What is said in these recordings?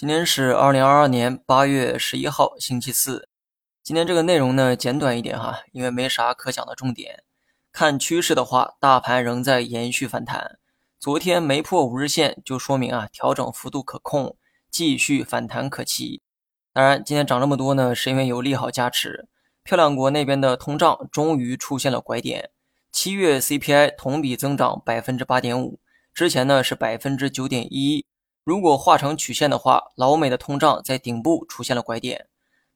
今天是二零二二年八月十一号，星期四。今天这个内容呢简短一点哈，因为没啥可讲的重点。看趋势的话，大盘仍在延续反弹。昨天没破五日线，就说明啊调整幅度可控，继续反弹可期。当然，今天涨这么多呢，是因为有利好加持。漂亮国那边的通胀终于出现了拐点，七月 CPI 同比增长百分之八点五，之前呢是百分之九点一。如果画成曲线的话，老美的通胀在顶部出现了拐点，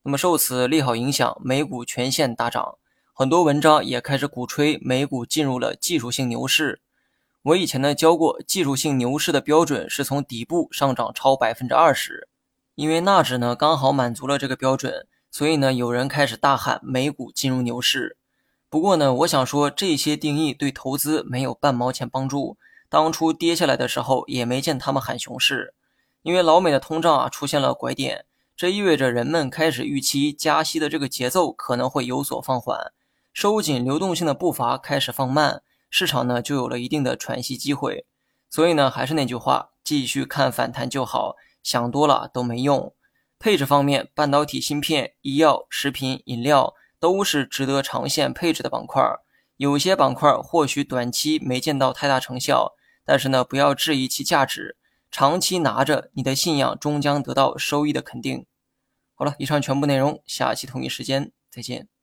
那么受此利好影响，美股全线大涨，很多文章也开始鼓吹美股进入了技术性牛市。我以前呢教过，技术性牛市的标准是从底部上涨超百分之二十，因为纳指呢刚好满足了这个标准，所以呢有人开始大喊美股进入牛市。不过呢，我想说这些定义对投资没有半毛钱帮助。当初跌下来的时候，也没见他们喊熊市，因为老美的通胀啊出现了拐点，这意味着人们开始预期加息的这个节奏可能会有所放缓，收紧流动性的步伐开始放慢，市场呢就有了一定的喘息机会。所以呢，还是那句话，继续看反弹就好，想多了都没用。配置方面，半导体芯片、医药、食品、饮料都是值得长线配置的板块，有些板块或许短期没见到太大成效。但是呢，不要质疑其价值，长期拿着，你的信仰终将得到收益的肯定。好了，以上全部内容，下期同一时间再见。